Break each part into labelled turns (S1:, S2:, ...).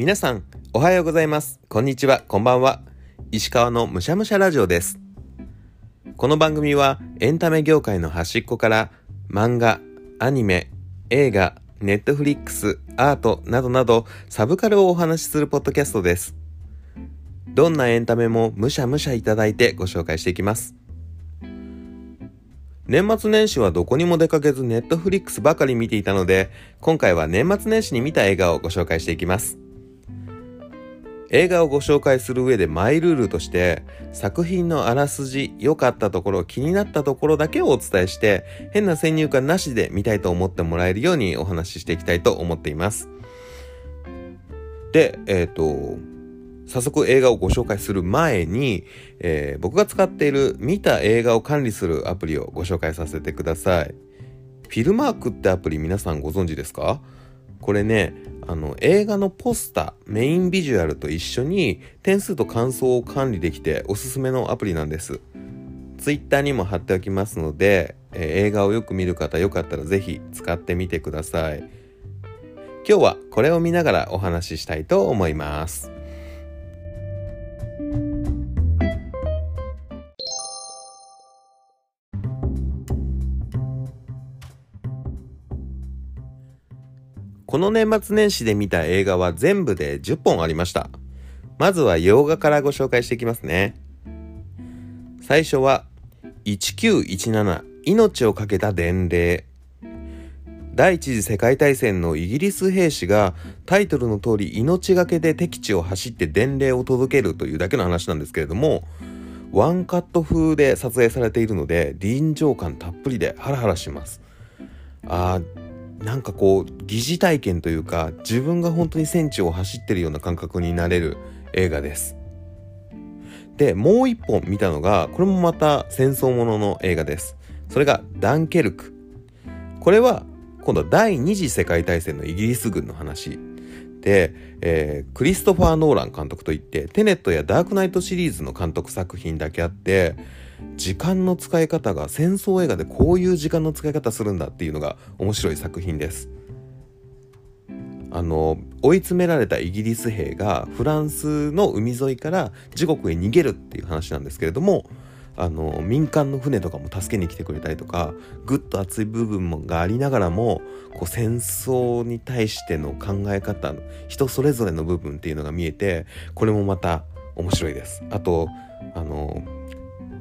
S1: 皆さん、おはようございます。こんにちは、こんばんは。石川のむしゃむしゃラジオです。この番組はエンタメ業界の端っこから漫画、アニメ、映画、ネットフリックス、アートなどなどサブカルをお話しするポッドキャストです。どんなエンタメもむしゃむしゃいただいてご紹介していきます。年末年始はどこにも出かけずネットフリックスばかり見ていたので、今回は年末年始に見た映画をご紹介していきます。映画をご紹介する上でマイルールとして作品のあらすじ良かったところ気になったところだけをお伝えして変な先入観なしで見たいと思ってもらえるようにお話ししていきたいと思っています。でえっ、と早速映画をご紹介する前に、えー僕が使っている見た映画を管理するアプリをご紹介させてください。フィルマークってアプリ皆さんご存知ですか？これねあの映画のポスターメインビジュアルと一緒に点数と感想を管理できておすすめのアプリなんです。Twitter にも貼っておきますので、えー映画をよく見る方よかったら是非使ってみてください。今日はこれを見ながらお話ししたいと思います。この年末年始で見た映画は全部で10本ありました。まずは洋画からご紹介していきますね。最初は1917命を懸けた伝令。第一次世界大戦のイギリス兵士がタイトルの通り命がけで敵地を走って伝令を届けるというだけの話なんですけれどもワンカット風で撮影されているので臨場感たっぷりでハラハラしますあーなんかこう疑似体験というか自分が本当に戦地を走ってるような感覚になれる映画です。でもう一本見たのがこれもまた戦争ものの映画です。それがダンケルク。これは今度は第二次世界大戦のイギリス軍の話。で、えークリストファー・ノーラン監督といってテネットやダークナイトシリーズの監督作品だけあって時間の使い方が戦争映画でこういう時間の使い方するんだっていうのが面白い作品です。あの追い詰められたイギリス兵がフランスの海沿いから自国へ逃げるっていう話なんですけれどもあの民間の船とかも助けに来てくれたりとかぐっと熱い部分もがありながらもこう戦争に対しての考え方人それぞれの部分っていうのが見えてこれもまた面白いです。あとあの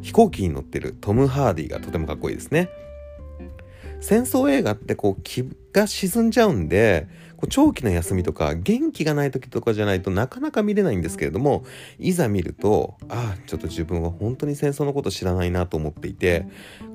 S1: 飛行機に乗ってるトム・ハーディがとてもかっこいいですね。戦争映画ってこう気が沈んじゃうんでこう長期の休みとか元気がない時とかじゃないとなかなか見れないんですけれどもいざ見るとああちょっと自分は本当に戦争のこと知らないなと思っていて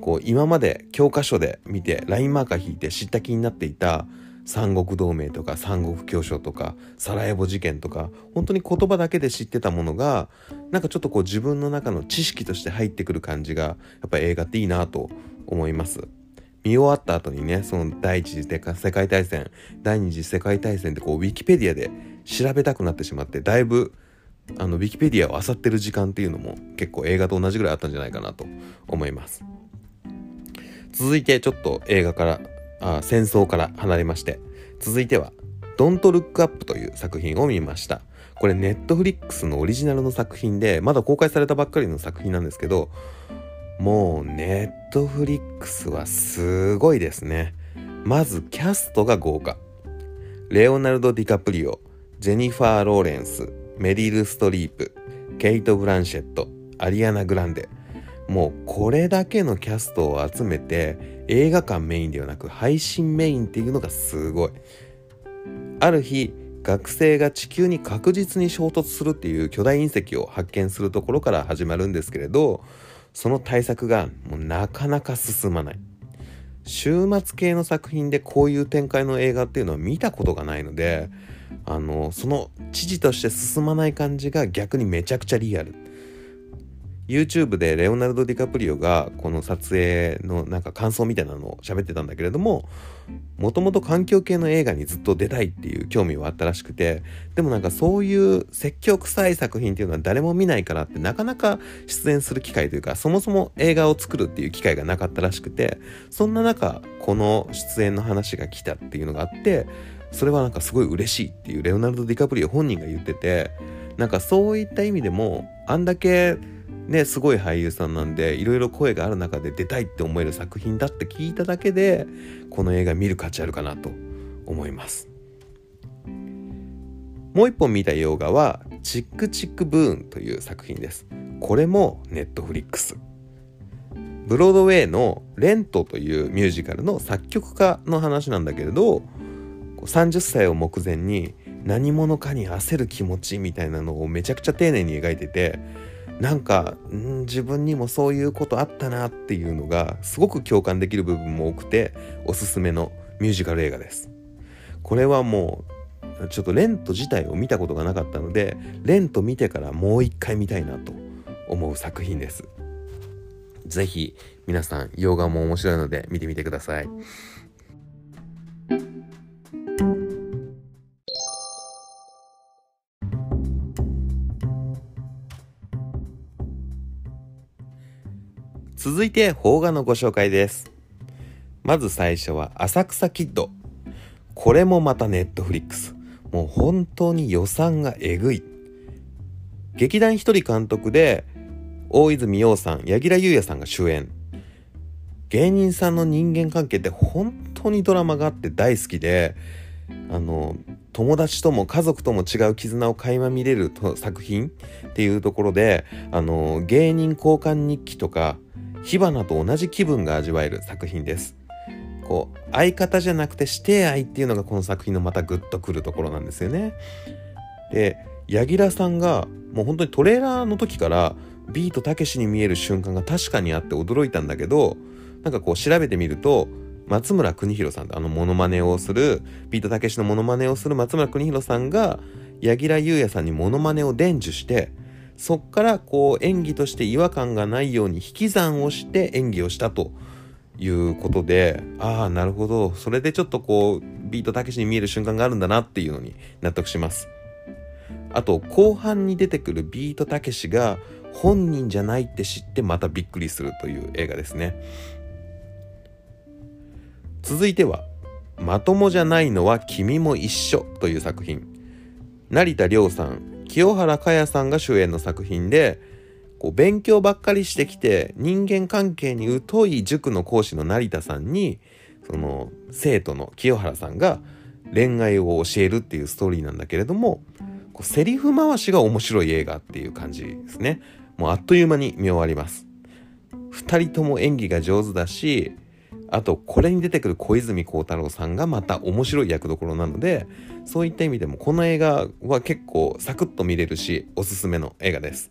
S1: こう今まで教科書で見てラインマーカー引いて知った気になっていた三国同盟とか三国協商とかサラエボ事件とか本当に言葉だけで知ってたものがなんかちょっとこう自分の中の知識として入ってくる感じがやっぱ映画っていいなと思います。見終わった後にねその第一次世界大戦第二次世界大戦ってこうウィキペディアで調べたくなってしまってだいぶあのウィキペディアを漁ってる時間っていうのも結構映画と同じぐらいあったんじゃないかなと思います続いてちょっと映画からあ戦争から離れまして。続いては「Don't Look Up」という作品を見ました。これネットフリックスのオリジナルの作品でまだ公開されたばっかりの作品なんですけどもうネットフリックスはすごいですね。まずキャストが豪華。レオナルド・ディカプリオジェニファー・ローレンスメリル・ストリープケイト・ブランシェットアリアナ・グランデもうこれだけのキャストを集めて映画館メインではなく配信メインっていうのがすごい。ある日学生が地球に確実に衝突するっていう巨大隕石を発見するところから始まるんですけれどその対策がもうなかなか進まない。週末系の作品でこういう展開の映画っていうのは見たことがないのであのその知事として進まない感じが逆にめちゃくちゃリアル。YouTube でレオナルド・ディカプリオがこの撮影のなんか感想みたいなのを喋ってたんだけれどももともと環境系の映画にずっと出たいっていう興味はあったらしくてでもなんかそういう説教臭い作品っていうのは誰も見ないからってなかなか出演する機会というかそもそも映画を作るっていう機会がなかったらしくてそんな中この出演の話が来たっていうのがあってそれはなんかすごい嬉しいっていうレオナルド・ディカプリオ本人が言っててなんかそういった意味でもあんだけねすごい俳優さんなんでいろいろ声がある中で出たいって思える作品だって聞いただけでこの映画見る価値あるかなと思います。もう一本見た洋画はチックチックブーンという作品です。これもネットフリックス。ブロードウェイのレントというミュージカルの作曲家の話なんだけれど30歳を目前に何者かに焦る気持ちみたいなのをめちゃくちゃ丁寧に描いててなんかん自分にもそういうことあったなっていうのがすごく共感できる部分も多くておすすめのミュージカル映画ですこれはもうちょっとレント自体を見たことがなかったのでレント見てからもう一回見たいなと思う作品ですぜひ皆さん洋画も面白いので見てみてください。続いて邦画のご紹介です。まず最初は浅草キッド。これもまたネットフリックス。もう本当に予算がえぐい。劇団一人監督で大泉洋さん柳楽優弥さんが主演。芸人さんの人間関係って本当にドラマがあって大好きであの友達とも家族とも違う絆を垣間見れる作品っていうところであの芸人交換日記とか火花と同じ気分が味わえる作品です。こう相方じゃなくて師弟愛っていうのがこの作品のまたグッとくるところなんですよね。で柳楽さんがもう本当にトレーラーの時からビートたけしに見える瞬間が確かにあって驚いたんだけどなんかこう調べてみると松村邦弘さんあのモノマネをするビートたけしのモノマネをする松村邦弘さんが柳楽優弥さんにモノマネを伝授してそっからこう演技として違和感がないように引き算をして演技をしたということでああなるほど。それでちょっとこうビートたけしに見える瞬間があるんだなっていうのに納得します。あと後半に出てくるビートたけしが本人じゃないって知ってまたびっくりするという映画ですね。続いては「まともじゃないのは君も一緒」という作品。成田凌さん清原果耶さんが主演の作品でこう勉強ばっかりしてきて人間関係に疎い塾の講師の成田さんにその生徒の清原さんが恋愛を教えるっていうストーリーなんだけれどもこうセリフ回しが面白い映画っていう感じですね。もうあっという間に見終わります。2人とも演技が上手だしあとこれに出てくる小泉孝太郎さんがまた面白い役どころなのでそういった意味でもこの映画は結構サクッと見れるしおすすめの映画です。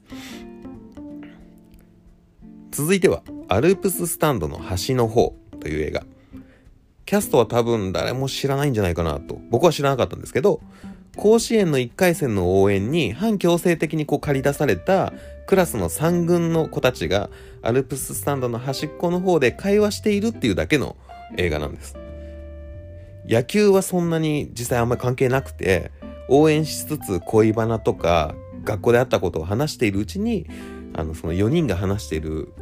S1: 続いてはアルプススタンドの端の方という映画。キャストは多分誰も知らないんじゃないかなと僕は知らなかったんですけど甲子園の1回戦の応援に反強制的にこう借り出されたクラスの3軍の子たちがアルプススタンドの端っこの方で会話しているっていうだけの映画なんです。野球はそんなに実際あんまり関係なくて応援しつつ恋バナとか学校であったことを話しているうちにあのその4人が話している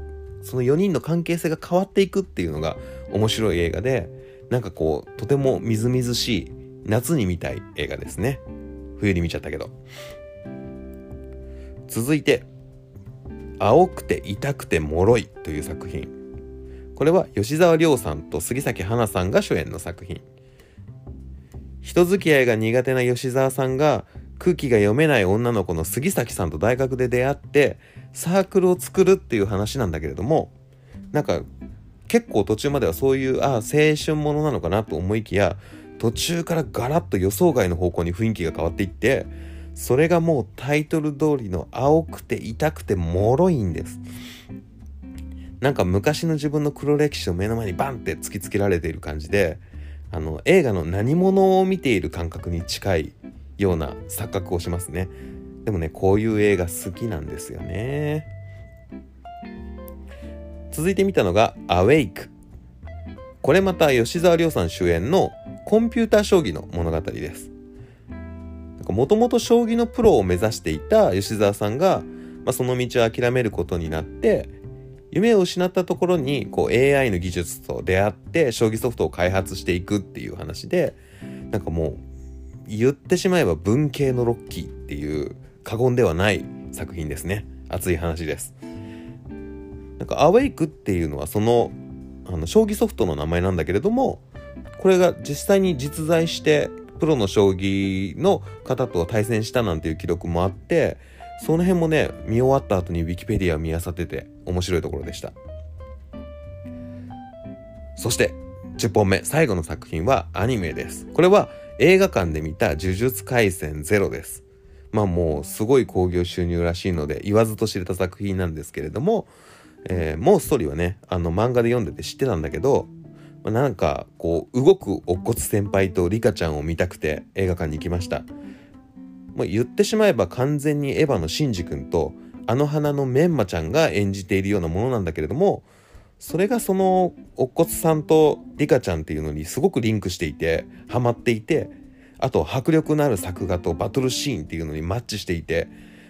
S1: その4人の関係性が変わっていくっていうのが面白い映画でなんかこうとてもみずみずしい夏に見たい映画ですね冬に見ちゃったけど続いて青くて痛くて脆いという作品。これは吉沢亮さんと杉咲花さんが主演の作品。人付き合いが苦手な吉沢さんが空気が読めない女の子の杉咲さんと大学で出会ってサークルを作るっていう話なんだけれどもなんか結構途中まではそういうああ青春ものなのかなと思いきや途中からガラッと予想外の方向に雰囲気が変わっていってそれがもうタイトル通りの青くて痛くて脆いんです。なんか昔の自分の黒歴史を目の前にバンって突きつけられている感じであの映画の何者を見ている感覚に近いような錯覚をしますね。でもねこういう映画好きなんですよね。続いて見たのが「アウェイク」これまた吉沢亮さん主演のコンピューター将棋の物語です。もともと将棋のプロを目指していた吉沢さんが、まあ、その道を諦めることになって夢を失ったところにこう AI の技術と出会って将棋ソフトを開発していくっていう話でなんかもう言ってしまえば文系のロッキーっていう過言ではない作品ですね。熱い話です。なんかアウェイクっていうのはそのあの将棋ソフトの名前なんだけれどもこれが実際に実在してプロの将棋の方と対戦したなんていう記録もあってその辺もね見終わった後にウィキペディアを見漁ってて面白いところでした。そして10本目最後の作品はアニメです。これは映画館で見た呪術廻戦ゼロです。まあもうすごい興行収入らしいので言わずと知れた作品なんですけれども、えー、もうストーリーはねあの漫画で読んでて知ってたんだけどまあ、なんかこう動く乙骨先輩とリカちゃんを見たくて映画館に行きました。まあ、言ってしまえば完全にエヴァのシンジ君とあの花のメンマちゃんが演じているようなものなんだけれどもそれがその乙骨さんとリカちゃんっていうのにすごくリンクしていてハマっていてあと迫力のある作画とバトルシーンっていうのにマッチしていて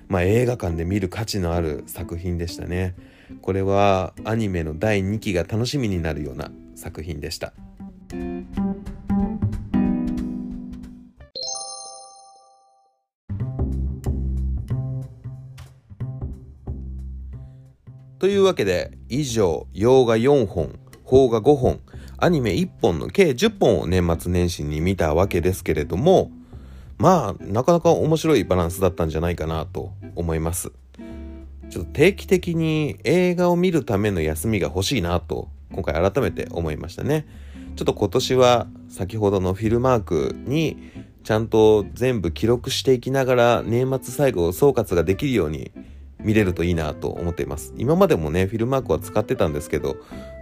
S1: まあ映画館で見る価値のある作品でしたね。これはアニメの第2期が楽しみになるような作品でした。というわけで以上洋画4本邦画5本アニメ1本の計10本を年末年始に見たわけですけれどもまあなかなか面白いバランスだったんじゃないかなと思いますちょっと定期的に映画を見るための休みが欲しいなと今回改めて思いましたね。ちょっと今年は先ほどのフィルマークにちゃんと全部記録していきながら年末最後総括ができるように見れるといいなと思っています。今までもねフィルマークは使ってたんですけど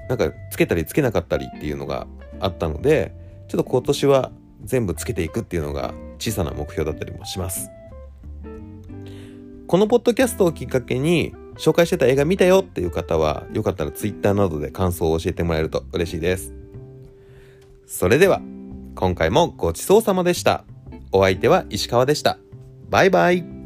S1: なんかつけたりつけなかったりっていうのがあったのでちょっと今年は全部つけていくっていうのが小さな目標だったりもします。このポッドキャストをきっかけに紹介してた映画見たよっていう方は、よかったら Twitter などで感想を教えてもらえると嬉しいです。それでは、今回もごちそうさまでした。お相手は石川でした。バイバイ。